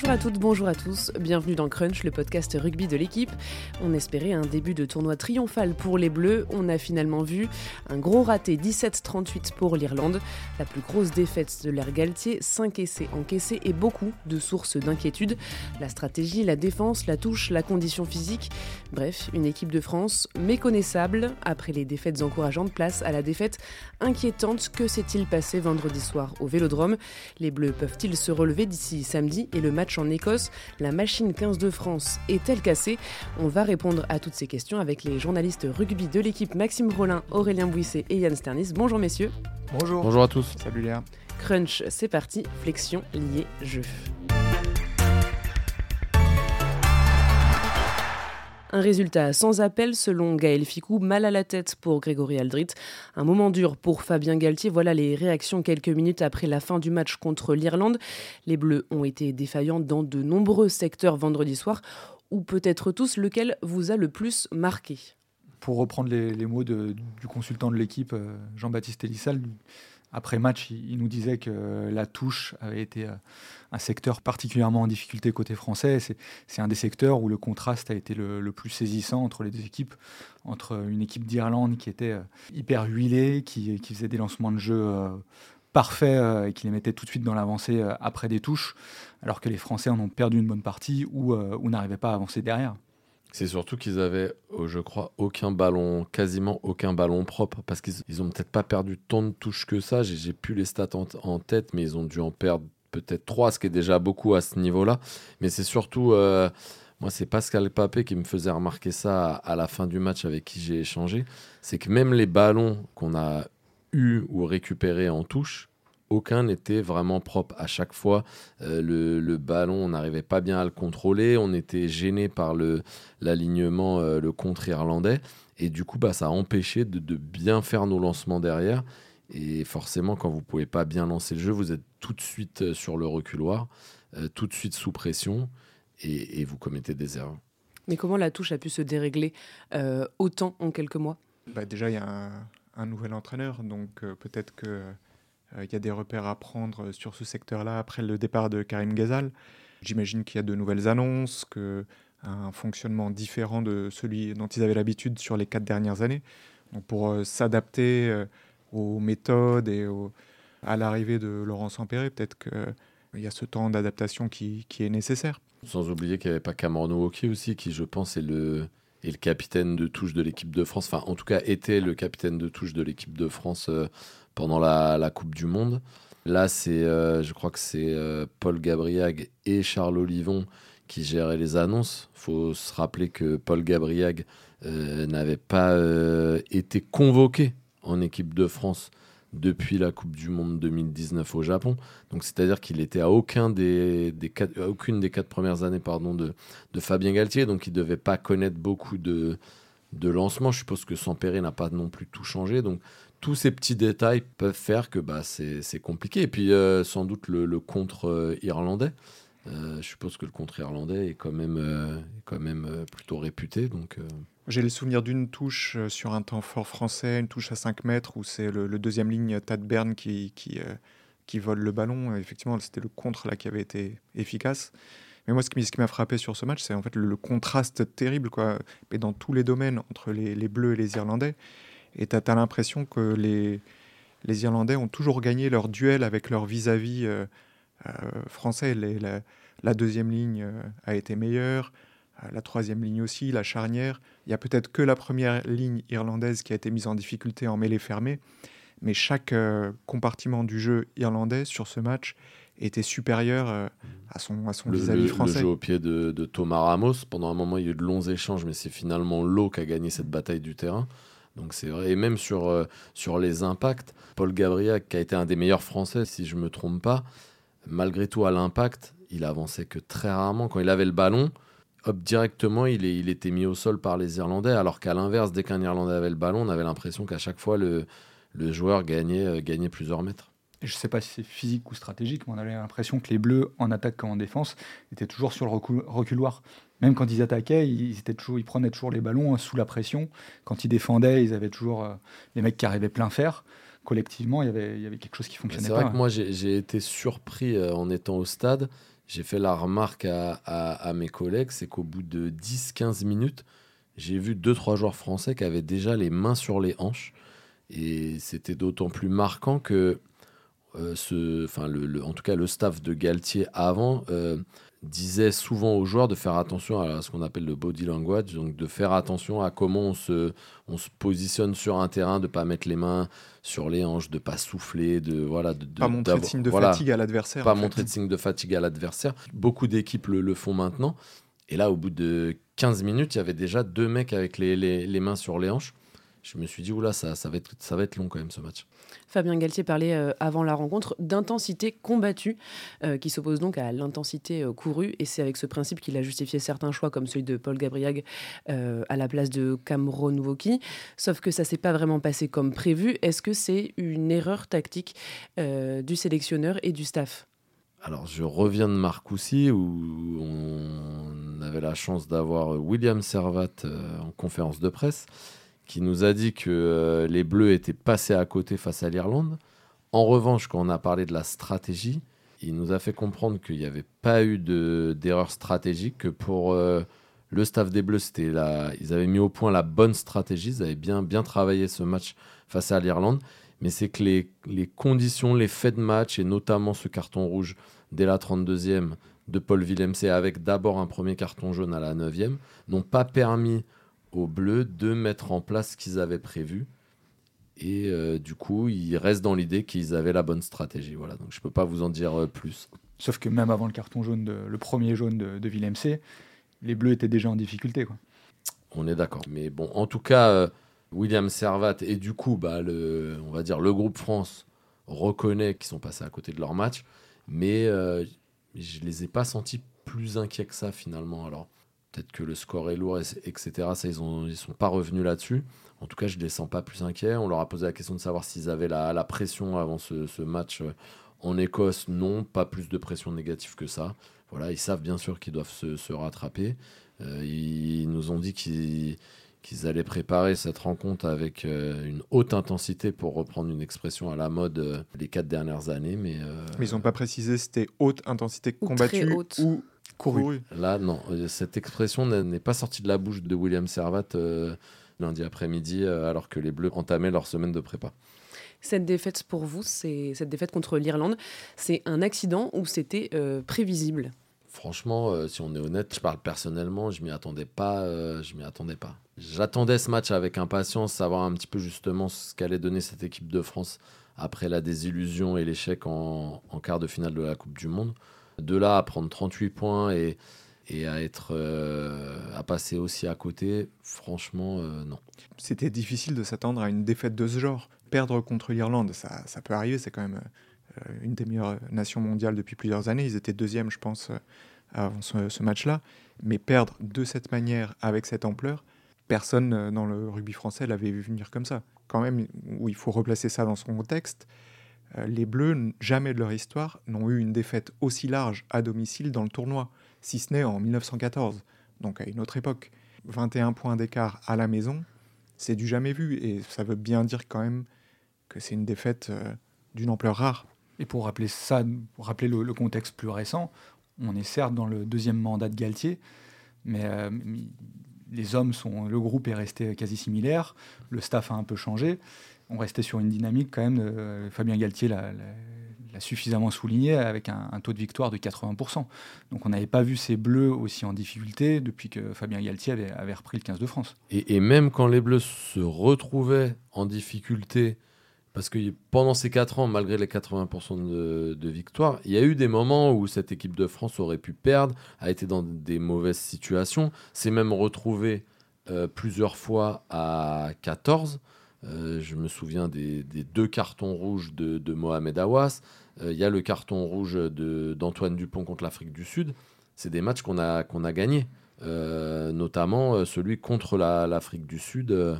Bonjour à toutes, bonjour à tous, bienvenue dans Crunch, le podcast rugby de l'équipe. On espérait un début de tournoi triomphal pour les Bleus, on a finalement vu un gros raté 17-38 pour l'Irlande, la plus grosse défaite de l'ère Galtier, 5 essais encaissés et beaucoup de sources d'inquiétude. La stratégie, la défense, la touche, la condition physique, bref, une équipe de France méconnaissable. Après les défaites encourageantes, place à la défaite inquiétante. Que s'est-il passé vendredi soir au Vélodrome? Les Bleus peuvent-ils se relever d'ici samedi et le match en Écosse, la machine 15 de France est-elle cassée? On va répondre à toutes ces questions avec les journalistes rugby de l'équipe Maxime Rollin, Aurélien Bouisset et Yann Sternis. Bonjour messieurs. Bonjour. Bonjour à tous. Salut Léa. Crunch, c'est parti, flexion liée jeu. Un résultat sans appel selon Gaël Ficou, mal à la tête pour Grégory Aldrit. Un moment dur pour Fabien Galtier. Voilà les réactions quelques minutes après la fin du match contre l'Irlande. Les Bleus ont été défaillants dans de nombreux secteurs vendredi soir, ou peut-être tous, lequel vous a le plus marqué? Pour reprendre les, mots du consultant de l'équipe, euh, Jean-Baptiste Elissal, après match, il, nous disait que la touche avait été euh, un secteur particulièrement en difficulté côté français. C'est un des secteurs où le contraste a été le, plus saisissant entre les deux équipes, entre une équipe d'Irlande qui était euh, hyper huilée, qui, faisait des lancements de jeu euh, parfaits et qui les mettait tout de suite dans l'avancée après des touches, alors que les Français en ont perdu une bonne partie ou n'arrivaient pas à avancer derrière. C'est surtout qu'ils avaient, euh, je crois, aucun ballon, quasiment aucun ballon propre, parce qu'ils ont peut-être pas perdu tant de touches que ça. J'ai plus les stats en, tête, mais ils ont dû en perdre peut-être trois, ce qui est déjà beaucoup à ce niveau-là. Mais c'est surtout, euh, moi, c'est Pascal Papé qui me faisait remarquer ça à, la fin du match avec qui j'ai échangé. C'est que même les ballons qu'on a eu ou récupérés en touche, aucun n'était vraiment propre. À chaque fois, euh, le, ballon, on n'arrivait pas bien à le contrôler. On était gêné par l'alignement, euh, le contre irlandais. Et du coup, bah, ça a empêché de, bien faire nos lancements derrière. Et forcément, quand vous pouvez pas bien lancer le jeu, vous êtes tout de suite euh, sur le reculoir, tout de suite sous pression, et, vous commettez des erreurs. Mais comment la touche a pu se dérégler autant en quelques mois? Bah Déjà, il y a un, un, nouvel entraîneur, donc peut-être que euh, il y a des repères à prendre sur ce secteur-là après le départ de Karim Ghazal. J'imagine qu'il y a de nouvelles annonces, que un fonctionnement différent de celui dont ils avaient l'habitude sur les quatre dernières années. Pour euh, s'adapter euh, aux méthodes et à l'arrivée de Laurent Sampéré, peut-être qu'il y a ce temps d'adaptation qui, qui, est nécessaire. Sans oublier qu'il n'y avait pas Cameron Hockey aussi, qui je pense est le, est le capitaine de touche de l'équipe de France, enfin en tout cas était le capitaine de touche de l'équipe de France pendant la, Coupe du Monde. Là, c'est, euh, je crois que c'est euh, Paul Gabriag et Charles Olivon qui géraient les annonces. Il faut se rappeler que Paul Gabriag euh, n'avait pas été convoqué en équipe de France depuis la Coupe du Monde 2019 au Japon. Donc c'est-à-dire qu'il était à aucun des, aucune des quatre premières années pardon, de, Fabien Galtier, donc il ne devait pas connaître beaucoup de, de lancements. Je suppose que Sampéré n'a pas non plus tout changé. Donc tous ces petits détails peuvent faire que bah, c'est compliqué. Et puis, euh, sans doute, le, contre-irlandais. Euh, je suppose que le contre-irlandais est quand même, euh, quand même plutôt réputé. Donc, J'ai le souvenir d'une touche sur un temps fort français, une touche à 5 mètres, où c'est le, deuxième ligne, Tad Bern, qui, qui, qui, vole le ballon. Effectivement, c'était le contre là qui avait été efficace. Mais moi, ce qui, m'a frappé sur ce match, c'est en fait le, contraste terrible, quoi, et dans tous les domaines entre les, les Bleus et les Irlandais. Et tu as, l'impression que les, les Irlandais ont toujours gagné leur duel avec leur vis-à-vis euh, euh, français. la, deuxième ligne euh, a été meilleure, la troisième ligne aussi, la charnière. Il y a peut-être que la première ligne irlandaise qui a été mise en difficulté en mêlée fermée, mais chaque compartiment du jeu irlandais sur ce match était supérieur à son à son vis-à-vis français. Le jeu au pied de, de, Thomas Ramos, pendant un moment il y a eu de longs échanges, mais c'est finalement l'eau qui a gagné cette bataille du terrain. Donc c'est vrai. Et même sur, euh, sur les impacts, Paul Gabriel, qui a été un des meilleurs Français, si je ne me trompe pas, malgré tout à l'impact, il avançait que très rarement. Quand il avait le ballon, hop, directement, il, était mis au sol par les Irlandais. Alors qu'à l'inverse, dès qu'un Irlandais avait le ballon, on avait l'impression qu'à chaque fois, le, joueur euh, gagnait plusieurs mètres. Je ne sais pas si c'est physique ou stratégique, mais on avait l'impression que les Bleus, en attaque comme en défense, étaient toujours sur le reculoir même quand ils attaquaient, ils, étaient toujours, ils prenaient toujours les ballons hein, sous la pression. Quand ils défendaient, ils avaient toujours euh, les mecs qui arrivaient plein fer. collectivement, il y avait, il y avait quelque chose qui fonctionnait C'est pas. vrai que moi, j'ai été surpris euh, en étant au stade. J'ai fait la remarque à, à- à mes collègues, c'est qu'au bout de 10-15 minutes, j'ai vu deux trois joueurs français qui avaient déjà les mains sur les hanches. Et c'était d'autant plus marquant que, ce, enfin, le, le- en tout cas, le staff de Galtier avant euh, disait souvent aux joueurs de faire attention à ce qu'on appelle le body language, donc de faire attention à comment on se, on se positionne sur un terrain, de pas mettre les mains sur les hanches, de pas souffler, de voilà, de, de- Pas montrer de signe de voilà, fatigue à l'adversaire. pas en fait. montrer de signe de fatigue à l'adversaire. Beaucoup d'équipes le, le font maintenant. Et là, au bout de 15 minutes, il y avait déjà deux mecs avec les, les- les mains sur les hanches. Je me suis dit, oula, ça, ça, va être, ça va être long quand même ce match. Fabien Galtier parlait euh, avant la rencontre d'intensité combattue, euh, qui s'oppose donc à l'intensité euh, courue. Et c'est avec ce principe qu'il a justifié certains choix, comme celui de Paul Gabriag à la place de Cameron Wauquiez. Sauf que ça s'est pas vraiment passé comme prévu. Est-ce que c'est une erreur tactique du sélectionneur et du staff? Alors, je reviens de Marcoussis où on avait la chance d'avoir William Servat en conférence de presse qui nous a dit que euh, les Bleus étaient passés à côté face à l'Irlande. En revanche, quand on a parlé de la stratégie, il nous a fait comprendre qu'il n'y avait pas eu de- d'erreur stratégique, que pour euh, le staff des Bleus, c'était ils avaient mis au point la bonne stratégie, ils avaient bien, bien travaillé ce match face à l'Irlande, mais c'est que les, les conditions, les faits de match, et notamment ce carton rouge dès la 32e de Paul Villemc, avec d'abord un premier carton jaune à la 9e, n'ont pas permis aux Bleus de mettre en place ce qu'ils avaient prévu. Et euh, du coup, ils restent dans l'idée qu'ils avaient la bonne stratégie. Voilà, donc je peux pas vous en dire euh, plus. Sauf que même avant le carton jaune, de- le premier jaune de, de Villemc, les Bleus étaient déjà en difficulté. Quoi. On est d'accord. Mais bon, en tout cas, euh, William Servat et du coup, bah, le, on va dire le groupe France reconnaît qu'ils sont passés à côté de leur match, mais je les ai pas sentis plus inquiets que ça finalement. Alors peut-être que le score est lourd, et- etc. Ça, ils ils sont pas revenus là-dessus. En tout cas, je les sens pas plus inquiets. On leur a posé la question de savoir s'ils avaient la, la pression avant ce, ce match euh, en Écosse. Non, pas plus de pression négative que ça. Voilà, ils savent bien sûr qu'ils doivent se, se rattraper. Euh, ils nous ont dit qu'ils qu'ils allaient préparer cette rencontre avec euh, une haute intensité pour reprendre une expression à la mode euh, les quatre dernières années. Mais, euh, Mais ils n'ont pas précisé si c'était haute intensité Ou combattue très haute. ou Couru. là, non, euh, cette expression n'est pas sortie de la bouche de William Servat euh, lundi après-midi, euh, alors que les Bleus entamaient leur semaine de prépa. Cette défaite pour vous, c'est cette défaite contre l'Irlande, c'est un accident ou c'était euh, prévisible? Franchement, euh, si on est honnête, je parle personnellement, je m'y attendais pas. euh, je m'y attendais pas. J'attendais ce match avec impatience, savoir un petit peu justement ce qu'allait donner cette équipe de France après la désillusion et l'échec en, en quart de finale de la Coupe du Monde. De là à prendre 38 points et, à être euh, à passer aussi à côté, franchement, euh, non. C'était difficile de s'attendre à une défaite de ce genre. Perdre contre l'Irlande, ça, ça peut arriver, c'est quand même euh, une des meilleures nations mondiales depuis plusieurs années. Ils étaient deuxième, je pense, avant ce, ce match-là. Mais perdre de cette manière, avec cette ampleur, personne dans le rugby français l'avait vu venir comme ça. Quand même, où il faut replacer ça dans son contexte, les Bleus, jamais de leur histoire, n'ont eu une défaite aussi large à domicile dans le tournoi, si ce n'est en 1914, donc à une autre époque. 21 points d'écart à la maison, c'est du jamais vu, et ça veut bien dire quand même que c'est une défaite euh, d'une ampleur rare. Et pour rappeler ça, pour rappeler le, contexte plus récent, on est certes dans le deuxième mandat de Galtier, mais euh, les hommes sont, le groupe est resté quasi similaire, le staff a un peu changé. On restait sur une dynamique quand même. euh, Fabien Galtier l'a, suffisamment souligné avec un, taux de victoire de 80%. Donc on n'avait pas vu ces Bleus aussi en difficulté depuis que Fabien Galtier avait, repris le 15 de France. Et, même quand les Bleus se retrouvaient en difficulté, parce que pendant ces 4 ans, malgré les 80% de, victoire, il y a eu des moments où cette équipe de France aurait pu perdre, a été dans des mauvaises situations, s'est même retrouvé euh, plusieurs fois à 14. Euh, je me souviens des, des deux cartons rouges de, de Mohamed Awas. Euh, Il y a le carton rouge d'Antoine Dupont contre l'Afrique du Sud. C'est des matchs qu'on a, qu'on a gagnés. Euh, notamment euh, celui contre la- l'Afrique du Sud. euh,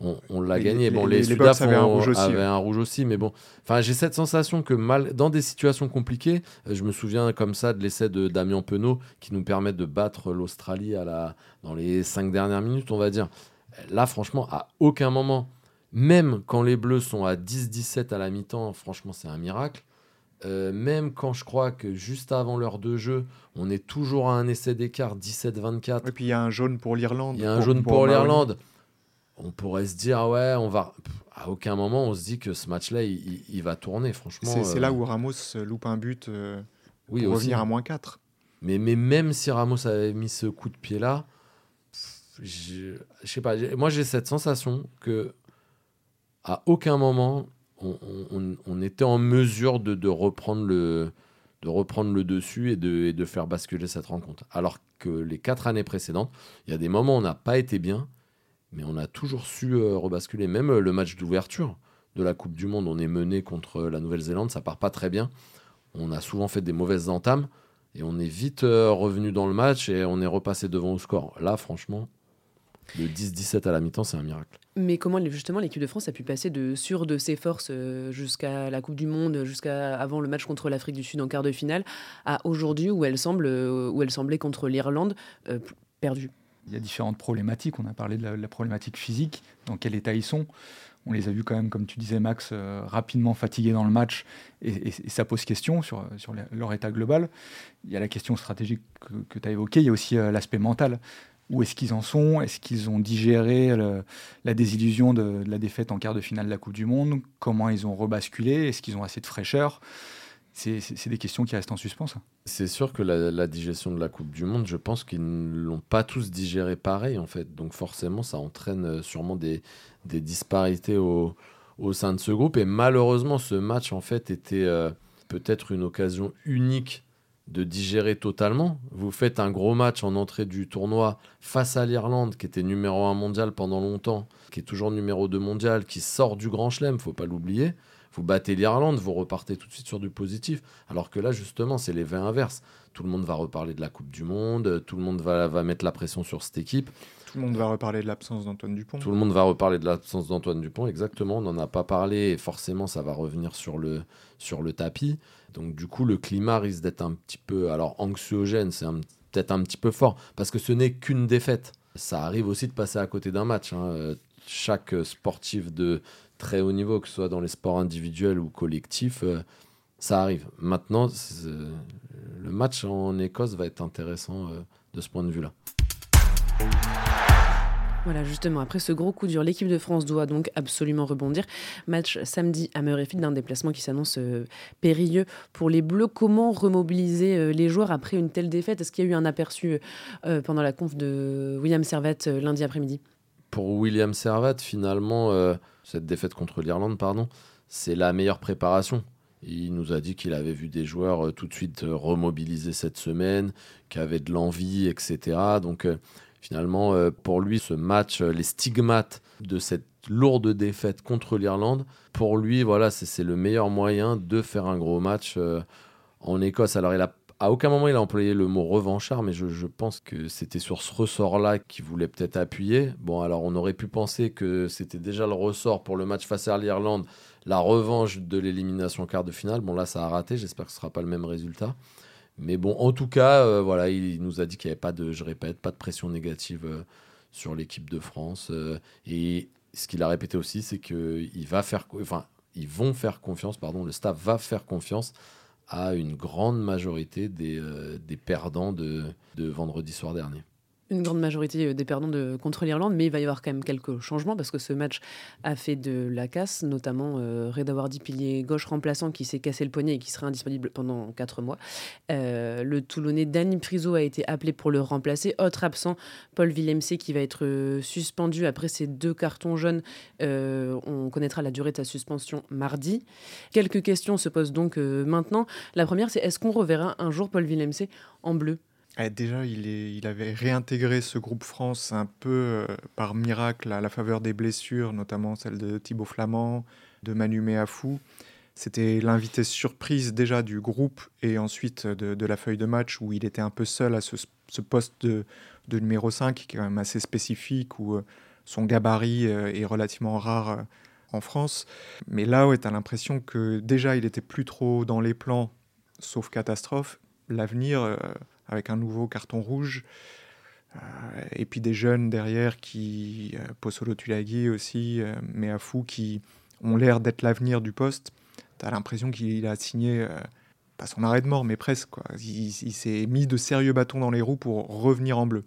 on on l'a gagné. les- Bon, les- les, Box avaient un rouge aussi, avaient ouais. un rouge aussi, mais bon. Enfin, j'ai cette sensation que mal, dans des situations compliquées, euh, je me souviens comme ça de l'essai de Damien Penaud qui nous permet de battre l'Australie à la, dans les cinq dernières minutes, on va dire. Là, franchement, à aucun moment, même quand les Bleus sont à 10-17 à la mi-temps, franchement, c'est un miracle. Euh, même quand je crois que juste avant l'heure de jeu, on est toujours à un essai d'écart 17-24. Et puis il y a un jaune pour l'Irlande. Il y a un jaune pour, l'Irlande. On pourrait se dire, ouais, on va. À aucun moment, on se dit que ce match-là, il, va tourner, franchement. C'est là euh, où Ramos loupe un but euh, oui, pour revenir à moins 4. Mais, mais même si Ramos avait mis ce coup de pied-là, je, je sais pas, moi j'ai cette sensation que à aucun moment on, était en mesure de, reprendre le, dessus et de, de, faire basculer cette rencontre. Alors que les quatre années précédentes, il y a des moments où on n'a pas été bien, mais on a toujours su euh, rebasculer. Même euh, le match d'ouverture de la Coupe du Monde, on est mené contre la Nouvelle-Zélande, ça part pas très bien. On a souvent fait des mauvaises entames et on est vite euh, revenu dans le match et on est repassé devant au score. Là, franchement, le 10-17 à la mi-temps, c'est un miracle. Mais comment justement l'équipe de France a pu passer de sur de ses forces euh, jusqu'à la Coupe du Monde, jusqu'à avant le match contre l'Afrique du Sud en quart de finale, à aujourd'hui où elle semble euh, où elle semblait contre l'Irlande euh, perdue? Il y a différentes problématiques. On a parlé de la, problématique physique, dans quel état ils sont. On les a vus quand même, comme tu disais Max, rapidement fatigués dans le match et, ça pose question sur, leur état global. Il y a la question stratégique que, que tu as évoquée, il y a aussi l'aspect mental où est-ce qu'ils en sont Est-ce qu'ils ont digéré la désillusion de, la défaite en quart de finale de la Coupe du Monde Comment ils ont rebasculé Est-ce qu'ils ont assez de fraîcheur? C'est des questions qui restent en suspens. C'est sûr que la, digestion de la Coupe du Monde, je pense qu'ils ne l'ont pas tous digéré pareil, en fait. Donc forcément, ça entraîne euh, sûrement des, disparités au, sein de ce groupe. Et malheureusement, ce match, en fait, était euh, peut-être une occasion unique de digérer totalement. Vous faites un gros match en entrée du tournoi face à l'Irlande, qui était numéro 1 mondial pendant longtemps, qui est toujours numéro 2 mondial, qui sort du Grand Chelem, faut pas l'oublier. Vous battez l'Irlande, vous repartez tout de suite sur du positif. Alors que là, justement, c'est les vins inverses. Tout le monde va reparler de la Coupe du Monde, tout le monde va mettre la pression sur cette équipe. Tout le monde va reparler de l'absence d'Antoine Dupont. Tout le monde va reparler de l'absence d'Antoine Dupont, exactement. On n'en a pas parlé et forcément, ça va revenir sur le, sur le tapis. Donc, du coup, le climat risque d'être un petit peu. Alors, anxiogène, c'est peut-être un petit peu fort parce que ce n'est qu'une défaite. Ça arrive aussi de passer à côté d'un match. Hein. Chaque sportif de très haut niveau, que ce soit dans les sports individuels ou collectifs, euh, ça arrive. Maintenant, le match en Écosse va être intéressant euh, de ce point de vue-là. Voilà, justement, après ce gros coup dur, l'équipe de France doit donc absolument rebondir. Match samedi à Murrayfield, d'un déplacement qui s'annonce euh, périlleux pour les Bleus. Comment remobiliser euh, les joueurs après une telle défaite? Est-ce qu'il y a eu un aperçu euh, pendant la conf de William Servat lundi après-midi? Pour William Servat, finalement, cette défaite contre l'Irlande, pardon, c'est la meilleure préparation. Il nous a dit qu'il avait vu des joueurs tout de suite remobilisés cette semaine, qui avaient de l'envie, etc. Donc finalement, euh, pour lui, ce match, euh, les stigmates de cette lourde défaite contre l'Irlande, pour lui, voilà, c'est le meilleur moyen de faire un gros match euh, en Écosse. Alors, il a à aucun moment il a employé le mot revanchard, mais je, pense que c'était sur ce ressort-là qu'il voulait peut-être appuyer. Bon, alors on aurait pu penser que c'était déjà le ressort pour le match face à l'Irlande, la revanche de l'élimination quart de finale. Bon, là, ça a raté. J'espère que ce ne sera pas le même résultat. Mais bon, en tout cas, euh, voilà, il nous a dit qu'il n'y avait pas de, je répète, pas de pression négative euh, sur l'équipe de France. Euh, et ce qu'il a répété aussi, c'est qu'il va faire, vont faire confiance, pardon, le staff va faire confiance à une grande majorité des, perdants de vendredi soir dernier une grande majorité euh, des perdants contre l'Irlande, mais il va y avoir quand même quelques changements parce que ce match a fait de la casse, notamment euh, Reda pilier gauche remplaçant, qui s'est cassé le poignet et qui sera indisponible pendant 4 mois. Euh, le Toulonnais Danny Priso a été appelé pour le remplacer. Autre absent, Paul Villemc qui va être euh, suspendu après ses deux cartons jaunes. on connaîtra la durée de sa suspension mardi. Quelques questions se posent donc maintenant. La première, c'est est-ce qu'on reverra un jour Paul Villemc en bleu? Eh, déjà, il, avait réintégré ce groupe France un peu euh, par miracle à la faveur des blessures, notamment celle de Thibaut Flamand, de Manu Méafou. C'était l'invité surprise déjà du groupe et ensuite de, la feuille de match où il était un peu seul à ce, poste de, numéro 5 qui est quand même assez spécifique, où euh, son gabarit euh, est relativement rare en France. Mais là, ouais, tu as l'impression que déjà, il était plus trop dans les plans, sauf catastrophe. L'avenir avec un nouveau carton rouge. et puis des jeunes derrière qui, Posolo Tulagi aussi, mais à fou, qui ont l'air d'être l'avenir du poste. Tu as l'impression qu'il a signé pas son arrêt de mort, mais presque. Quoi. Il, il s'est mis de sérieux bâtons dans les roues pour revenir en bleu.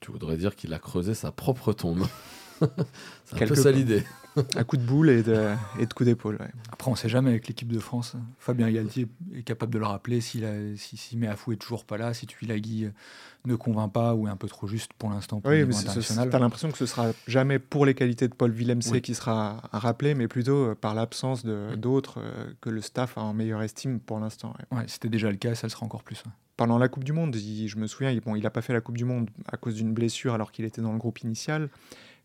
Tu voudrais dire qu'il a creusé sa propre tombe. C'est un peu ça l'idée. Un coup de boule et de, et de coup d'épaule. Après, on ne sait jamais avec l'équipe de France. Fabien Galtier est capable de le rappeler s'il si, si Meafou est toujours pas là, si Tuilagi ne convainc pas ou est un peu trop juste pour l'instant pour oui, Tu as l'impression que ce sera jamais pour les qualités de Paul Villemc qui sera rappelé, mais plutôt euh, par l'absence d'autres euh, que le staff a en meilleure estime pour l'instant. Ouais. C'était déjà le cas, ça le sera encore plus. Pendant la Coupe du Monde, je me souviens, il, bon, il n'a pas fait la Coupe du Monde à cause d'une blessure alors qu'il était dans le groupe initial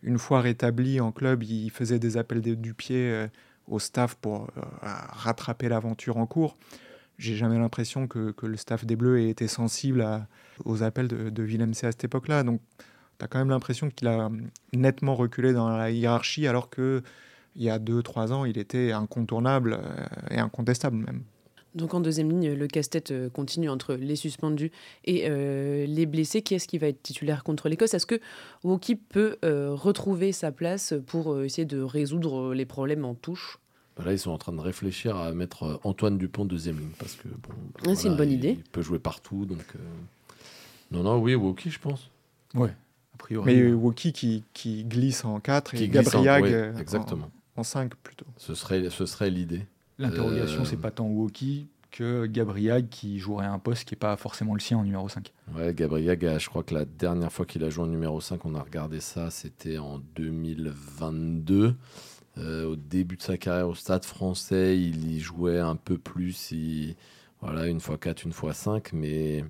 une fois rétabli en club, il faisait des appels du pied euh, au staff pour euh, rattraper l'aventure en cours. J'ai jamais l'impression que, le staff des Bleus ait été sensible aux appels de, de Willem C à cette époque-là. Donc, tu as quand même l'impression qu'il a nettement reculé dans la hiérarchie, alors que il y a 2-3 ans, il était incontournable euh, et incontestable même. Donc en deuxième ligne, le casse-tête euh, continue entre les suspendus et euh, les blessés. Qui est-ce qui va être titulaire contre l'Écosse? Est-ce que Woki peut euh, retrouver sa place pour essayer de résoudre les problèmes en touche? Bah Là, ils sont en train de réfléchir à mettre Antoine Dupont deuxième ligne parce que bon, ah, c'est une bonne idée. Il peut jouer partout, donc non, non, oui, Woki, je pense. Ouais, a priori. Mais Woki qui, qui, glisse en 4 et exactement. en, en 5 plutôt. Ce serait, ce serait l'idée. L'interrogation, euh, c'est pas tant Woki que Gabriag qui jouerait un poste qui n'est pas forcément le sien en numéro 5. Ouais, Gabriag, je crois que la dernière fois qu'il a joué en numéro 5, on a regardé ça, c'était en 2022. Euh, au début de sa carrière au stade français, il y jouait un peu plus, voilà, une fois 4, une fois 5, mais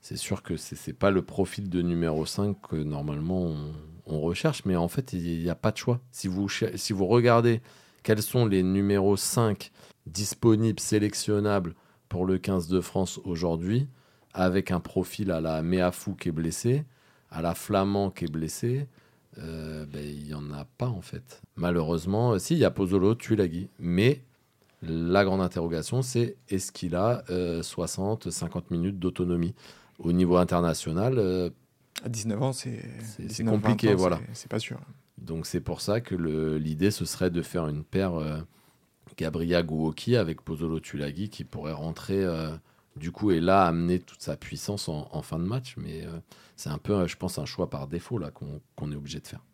c'est sûr que ce n'est pas le profil de numéro 5 que normalement on, on recherche, mais en fait, il n'y a pas de choix. Si vous, si vous regardez quels sont les numéros 5 disponibles, sélectionnables pour le 15 de France aujourd'hui, avec un profil à la Meafou qui est blessé, à la Flamand qui est blessé, euh, ben, il n'y en a pas en fait. Malheureusement, si, il y a Pozzolo, Tuilagi, mais la grande interrogation, c'est est-ce qu'il a 60, euh, 50 minutes d'autonomie au niveau international euh, À 19 ans, c'est compliqué, voilà. C'est pas sûr. Donc c'est pour ça que l'idée, ce serait de faire une paire euh, Gabriel Gouoki avec Pozzolo Tulagi qui pourrait rentrer euh, du coup et là amener toute sa puissance en, fin de match. Mais euh, c'est un peu, je pense, un choix par défaut là qu'on est obligé de faire.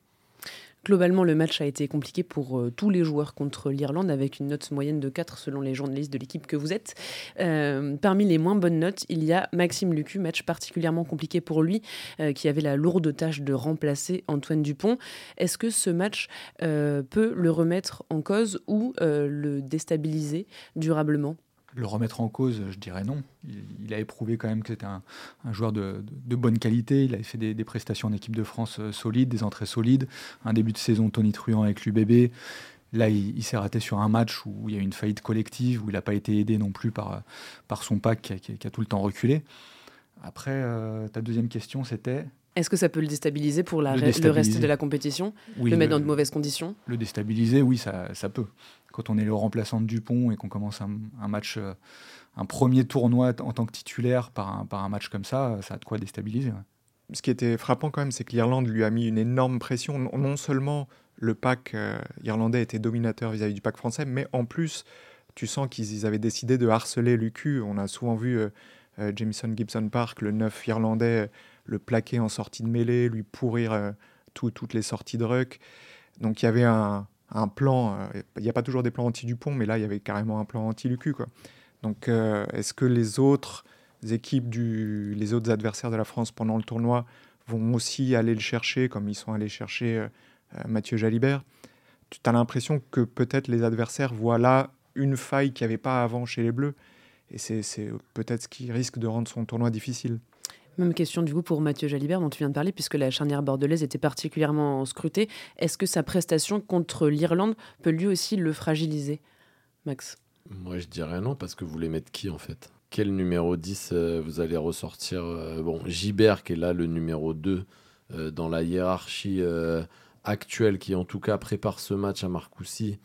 Globalement, le match a été compliqué pour euh, tous les joueurs contre l'Irlande, avec une note moyenne de 4 selon les journalistes de l'équipe que vous êtes. Euh, parmi les moins bonnes notes, il y a Maxime Lucu, match particulièrement compliqué pour lui, euh, qui avait la lourde tâche de remplacer Antoine Dupont. Est-ce que ce match peut le remettre en cause ou le déstabiliser durablement? Le remettre en cause, je dirais non. Il, a éprouvé quand même que c'était un, joueur de, bonne qualité. Il avait fait des, prestations en équipe de France euh, solides, des entrées solides. Un début de saison Tony Truant avec l'UBB. Là, il, s'est raté sur un match où il y a eu une faillite collective, où il n'a pas été aidé non plus par, son pack qui a, tout le temps reculé. Après, euh, ta deuxième question, c'était est-ce que ça peut le déstabiliser pour le, reste de la compétition? Le mettre dans de mauvaises conditions? Le déstabiliser, oui, ça, ça, peut. Quand on est le remplaçant de Dupont et qu'on commence un, match, euh, un premier tournoi en tant que titulaire par un, par un match comme ça, ça a de quoi déstabiliser. Ce qui était frappant quand même, c'est que l'Irlande lui a mis une énorme pression. Non seulement le pack euh, irlandais était dominateur vis-à-vis du pack français, mais en plus, tu sens qu'ils avaient décidé de harceler l'UQ. On a souvent vu euh, Jameson Gibson Park, le neuf irlandais, le plaquer en sortie de mêlée, lui pourrir euh, toutes les sorties de ruck. Donc il y avait un, plan, euh, il n'y a pas toujours des plans anti-Dupont, mais là il y avait carrément un plan anti-Lucu. Donc euh, est-ce que les autres équipes, les autres adversaires de la France pendant le tournoi vont aussi aller le chercher comme ils sont allés chercher Mathieu Jalibert? Tu as l'impression que peut-être les adversaires voient là une faille qu'il n'y avait pas avant chez les Bleus. Et c'est peut-être ce qui risque de rendre son tournoi difficile. Même question du coup pour Mathieu Jalibert dont tu viens de parler, puisque la charnière bordelaise était particulièrement scrutée. Est-ce que sa prestation contre l'Irlande peut lui aussi le fragiliser, Max? Moi je dirais non, parce que vous voulez mettre qui en fait? Quel numéro 10 euh, vous allez ressortir euh, Bon, Gibert qui est là le numéro 2 euh, dans la hiérarchie actuelle, qui en tout cas prépare ce match à Marcoussis.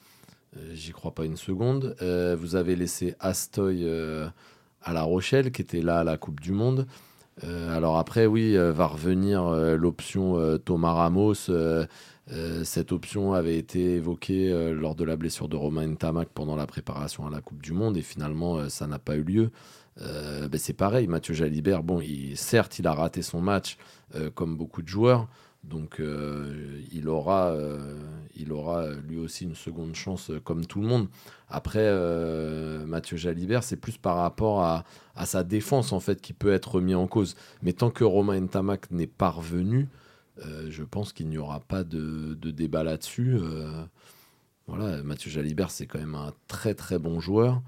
J'y crois pas une seconde. vous avez laissé Astoy à La Rochelle, qui était là à la Coupe du Monde. Alors après, oui, va revenir l'option Thomas Ramos. cette option avait été évoquée lors de la blessure de Romain Tamac pendant la préparation à la Coupe du Monde et finalement ça n'a pas eu lieu. Ben, c'est pareil, Mathieu Jalibert, bon, il, certes, il a raté son match comme beaucoup de joueurs, donc euh, il, aura, euh, il aura lui aussi une seconde chance euh, comme tout le monde. Après, Mathieu Jalibert, c'est plus par rapport à, sa défense en fait qui peut être mis en cause. Mais tant que Romain Ntamak n'est pas revenu, je pense qu'il n'y aura pas de, débat là-dessus. voilà, Mathieu Jalibert, c'est quand même un très très bon joueur.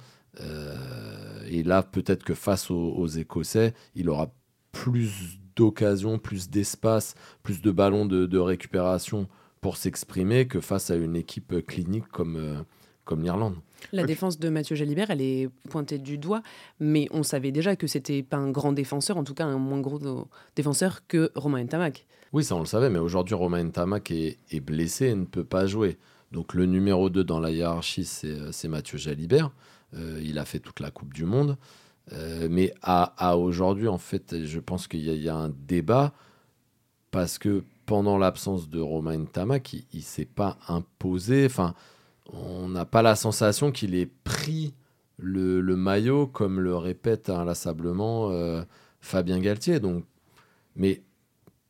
et là, peut-être que face aux, aux Écossais, il aura plus d'occasion, plus d'espace, plus de ballons de, récupération pour s'exprimer que face à une équipe clinique comme, euh, comme l'Irlande. La défense de Mathieu Jalibert, elle est pointée du doigt, mais on savait déjà que c'était pas un grand défenseur, en tout cas un moins gros défenseur que Romain Ntamak. Oui, ça on le savait, mais aujourd'hui Romain Ntamak est, est, blessé et ne peut pas jouer. Donc le numéro 2 dans la hiérarchie, c'est euh, Mathieu Jalibert. Euh, il a fait toute la Coupe du Monde. Euh, mais à, aujourd'hui, en fait, je pense qu'il y, a un débat parce que pendant l'absence de Romain Tamak, il ne s'est pas imposé. Enfin, on n'a pas la sensation qu'il ait pris le, maillot, comme le répète inlassablement euh, Fabien Galtier. Donc, mais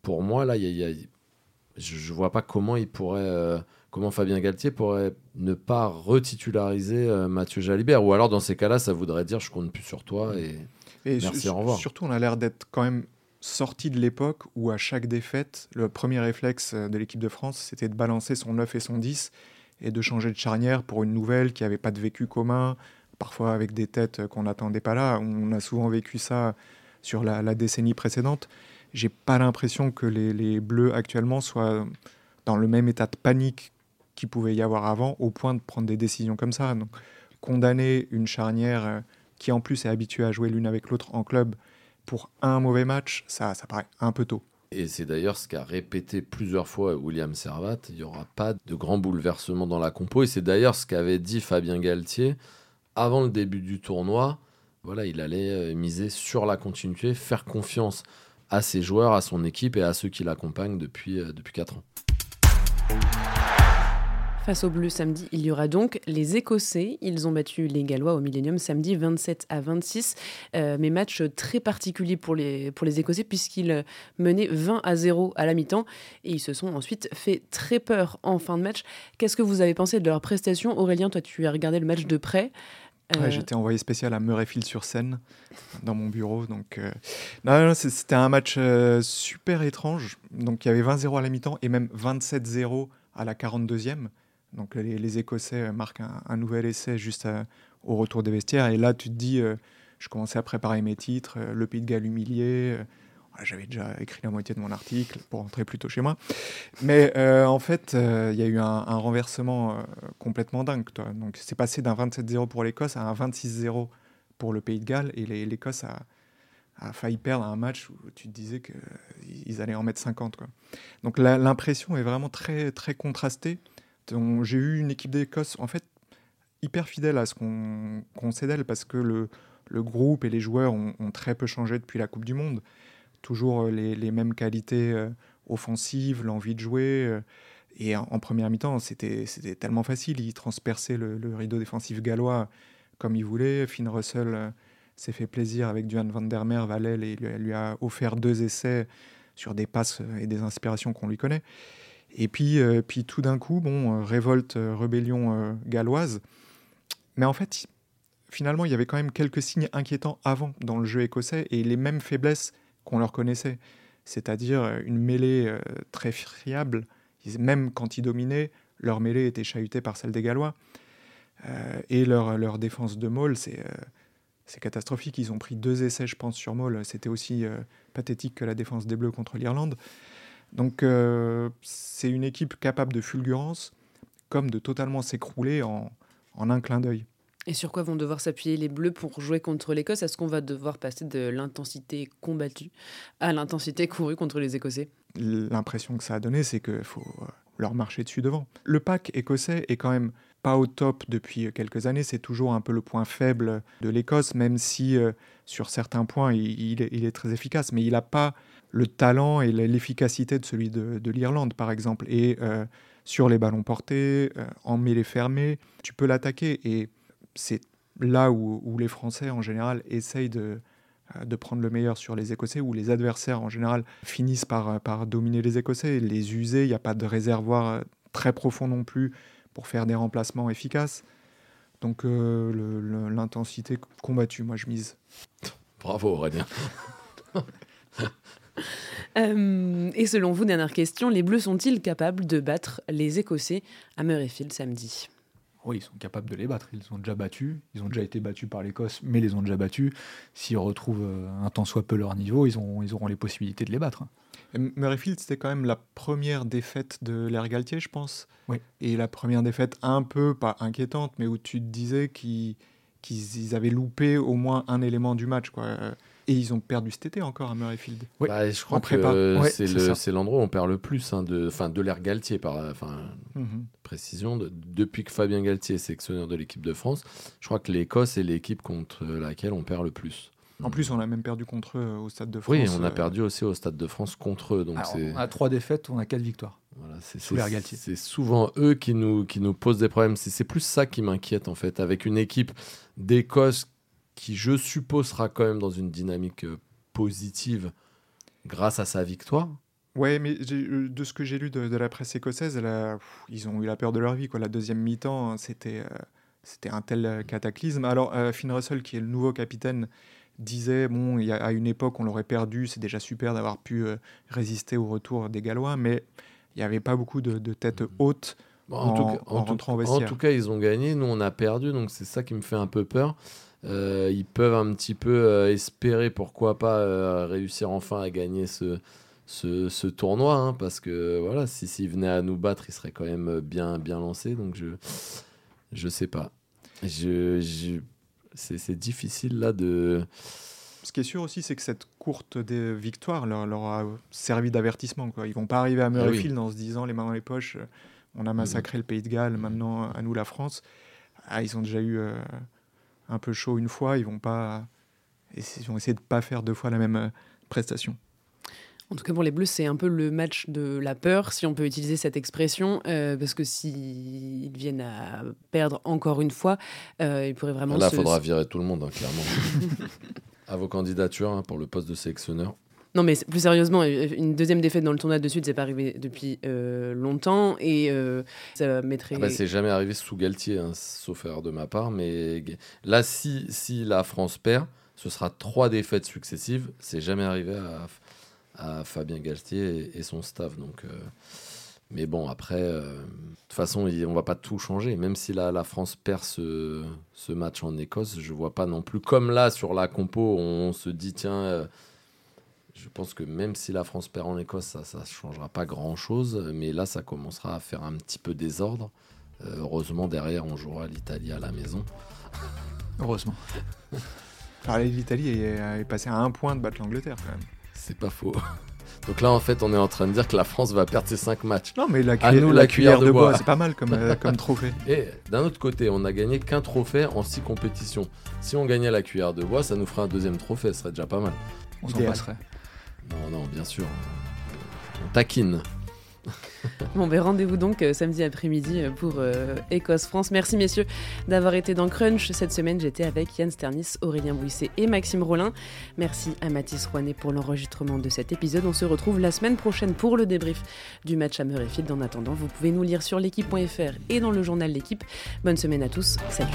pour moi, là, je ne vois pas comment il pourrait. Euh, comment Fabien Galtier pourrait ne pas retitulariser euh, Mathieu Jalibert? Ou alors, dans ces cas-là, ça voudrait dire je compte plus sur toi et, merci, au revoir. Surtout, on a l'air d'être quand même sorti de l'époque où, à chaque défaite, le premier réflexe euh, de l'équipe de France, c'était de balancer son 9 et son 10 et de changer de charnière pour une nouvelle qui n'avait pas de vécu commun, parfois avec des têtes qu'on n'attendait pas là. On a souvent vécu ça sur la, décennie précédente. J'ai pas l'impression que les, les Bleus actuellement soient dans le même état de panique qu'il pouvait y avoir avant, au point de prendre des décisions comme ça. Donc, condamner une charnière euh, qui en plus est habituée à jouer l'une avec l'autre en club pour un mauvais match, ça, ça paraît un peu tôt. Et c'est d'ailleurs ce qu'a répété plusieurs fois William Servat, il n'y aura pas de grand bouleversement dans la compo. Et c'est d'ailleurs ce qu'avait dit Fabien Galtier avant le début du tournoi. Voilà, il allait euh, miser sur la continuité, faire confiance à ses joueurs, à son équipe et à ceux qui l'accompagnent depuis, euh, depuis 4 ans. Face aux Bleus samedi, il y aura donc les Écossais. Ils ont battu les Gallois au Millennium samedi 27 à 26. Euh, mais match très particulier pour les, pour les Écossais puisqu'ils menaient 20 à 0 à la mi-temps et ils se sont ensuite fait très peur en fin de match. Qu'est-ce que vous avez pensé de leur prestation? Aurélien, toi tu as regardé le match de près. Euh, j'étais envoyé spécial à Murrayfield-sur-Seine, dans mon bureau. Donc, euh, c'était un match super étrange. Donc, il y avait 20-0 à la mi-temps et même 27-0 à la 42e. Donc les, Écossais marquent un, nouvel essai juste au retour des vestiaires. Et là, tu te dis, euh, je commençais à préparer mes titres, euh, le Pays de Galles humilié. Euh, j'avais déjà écrit la moitié de mon article pour rentrer plus tôt chez moi. Mais en fait, il y a eu un, renversement complètement dingue. Toi. Donc c'est passé d'un 27-0 pour l'Écosse à un 26-0 pour le Pays de Galles. Et l'Écosse a, failli perdre un match où tu te disais qu'ils allaient en mettre 50. Quoi. Donc l'impression est vraiment très, très contrastée j'ai eu une équipe d'Écosse, en fait, hyper fidèle à ce qu'on sait d'elle, parce que le, groupe et les joueurs ont, très peu changé depuis la Coupe du Monde. Toujours euh, les, mêmes qualités euh, offensives, l'envie de jouer. Euh, et en, première mi-temps, c'était tellement facile. Ils transperçaient le, rideau défensif gallois comme ils voulaient. Finn Russell s'est fait plaisir avec Duane van der à l'aile et lui, a offert deux essais sur des passes et des inspirations qu'on lui connaît. Et puis, euh, puis tout d'un coup, bon, euh, révolte, euh, rébellion galloise. Mais en fait, finalement, il y avait quand même quelques signes inquiétants avant dans le jeu écossais et les mêmes faiblesses qu'on leur connaissait. C'est-à-dire une mêlée très friable. Même quand ils dominaient, leur mêlée était chahutée par celle des Gallois. et leur, défense de Maul, c'est c'est catastrophique. Ils ont pris deux essais, je pense, sur Maul. C'était aussi pathétique que la défense des Bleus contre l'Irlande. Donc euh, c'est une équipe capable de fulgurance comme de totalement s'écrouler en, un clin d'œil. Et sur quoi vont devoir s'appuyer les Bleus pour jouer contre l'Écosse? Est-ce qu'on va devoir passer de l'intensité combattue à l'intensité courue contre les Écossais? L'impression que ça a donné, c'est qu'il faut euh, leur marcher dessus devant. Le pack écossais est quand même pas au top depuis quelques années. C'est toujours un peu le point faible de l'Écosse, même si euh, sur certains points, il, est, très efficace. Mais il n'a pas le talent et l'efficacité de celui de, l'Irlande, par exemple. Et euh, sur les ballons portés, euh, en mêlée fermée, tu peux l'attaquer. Et c'est là où, les Français, en général, essayent de, de prendre le meilleur sur les Écossais, où les adversaires, en général, finissent par, par dominer les Écossais, les user. Il n'y a pas de réservoir très profond non plus pour faire des remplacements efficaces. Donc euh, l'intensité combattue, moi je mise. Bravo Aurélien. Euh, et selon vous, dernière question, les Bleus sont-ils capables de battre les Écossais à Murrayfield samedi? Oui, ils sont capables de les battre. Ils ont déjà battus. Ils ont déjà été battus par l'Écosse, mais les ont déjà battus. S'ils retrouvent euh, un tant soit peu leur niveau, ils, ont, ils auront les possibilités de les battre. Murrayfield, c'était quand même la première défaite de l'Air Galtier, je pense. Oui. Et la première défaite un peu, pas inquiétante, mais où tu te disais qu'ils avaient loupé au moins un élément du match. Quoi. Et ils ont perdu cet été encore à Murrayfield. Oui. Bah, je crois que c'est l'endroit où on perd le plus hein, de, de l'air Galtier, par enfin, mhm. précision. depuis que Fabien Galtier est sélectionneur de l'équipe de France, je crois que l'Écosse est l'équipe contre laquelle on perd le plus. En plus, on a même perdu contre eux au Stade de France. Oui, on a euh, perdu aussi au Stade de France contre eux. Donc on a trois défaites, on a quatre victoires. Voilà, c'est souvent eux qui nous, qui nous posent des problèmes. C'est plus ça qui m'inquiète en fait, avec une équipe d'Écosse qui, je suppose, sera quand même dans une dynamique euh, positive grâce à sa victoire. Ouais, mais euh, de ce que j'ai lu de, la presse écossaise, ils ont eu la peur de leur vie. Quoi. La deuxième mi-temps, hein, c'était c'était un tel cataclysme. Alors, Finn Russell, qui est le nouveau capitaine, disait bon, il y a, à une époque, on l'aurait perdu, c'est déjà super d'avoir pu euh, résister au retour des Gallois, mais il n'y avait pas beaucoup de, têtes hautes en, tout cas, rentrant En tout cas, ils ont gagné, nous on a perdu, donc c'est ça qui me fait un peu peur. Euh, ils peuvent un petit peu euh, espérer, pourquoi pas, réussir enfin à gagner ce, ce, tournoi, hein, parce que voilà, si s'ils venaient à nous battre, ils seraient quand même bien, bien lancés, donc je je sais pas. Je, je c'est difficile là de. Ce qui est sûr aussi, c'est que cette courte victoire leur, leur a servi d'avertissement. Ils vont pas arriver à ah Murrayfield en se disant les mains dans les poches, euh, on a massacré le Pays de Galles, maintenant à nous la France. Ah, ils ont déjà eu euh, un peu chaud une fois, ils vont pas, ils vont essayer de pas faire deux fois la même euh, prestation. En tout cas, pour les Bleus, c'est un peu le match de la peur, si on peut utiliser cette expression, euh, parce que s'ils viennent à perdre encore une fois, euh, ils pourraient vraiment. Là, il faudra virer tout le monde, hein, clairement. à vos candidatures hein, pour le poste de sélectionneur. Non, mais plus sérieusement, une deuxième défaite dans le tournoi de suite, c'est pas arrivé depuis euh, longtemps et ça mettrait. Ah bah, c'est jamais arrivé sous Galtier, hein, sauf erreur de ma part. Mais là, si, si la France perd, ce sera trois défaites successives. C'est jamais arrivé à, à Fabien Galtier et, son staff. Donc, euh, mais bon, après, euh, de toute façon, on va pas tout changer. Même si la, la France perd ce, ce, match en Écosse, je vois pas non plus. Comme là, sur la compo, on, se dit, tiens, euh, je pense que même si la France perd en Écosse, ça ne changera pas grand-chose. Mais là, ça commencera à faire un petit peu désordre. heureusement, derrière, on jouera l'Italie à la maison. Heureusement. L'Italie est, est passée à un point de battre l'Angleterre quand même. C'est pas faux. Donc là, en fait, on est en train de dire que la France va perdre ses 5 matchs. Non, mais la, nous, la, cuillère, de, bois, c'est pas mal comme, euh, comme trophée. Et d'un autre côté, on a gagné qu'un trophée en 6 compétitions. Si on gagnait la cuillère de bois, ça nous ferait un deuxième trophée, ce serait déjà pas mal. On s'en passerait. Non, non, bien sûr. Taquine. bon, ben rendez-vous donc euh, samedi après-midi euh, pour euh, Écosse-France. Merci messieurs d'avoir été dans Crunch. Cette semaine, j'étais avec Yann Sternis, Aurélien Bouisset et Maxime Rollin. Merci à Mathis Rouanet pour l'enregistrement de cet épisode. On se retrouve la semaine prochaine pour le débrief du match à Murrayfield. En attendant, vous pouvez nous lire sur l'équipe.fr et dans le journal L'équipe. Bonne semaine à tous. Salut.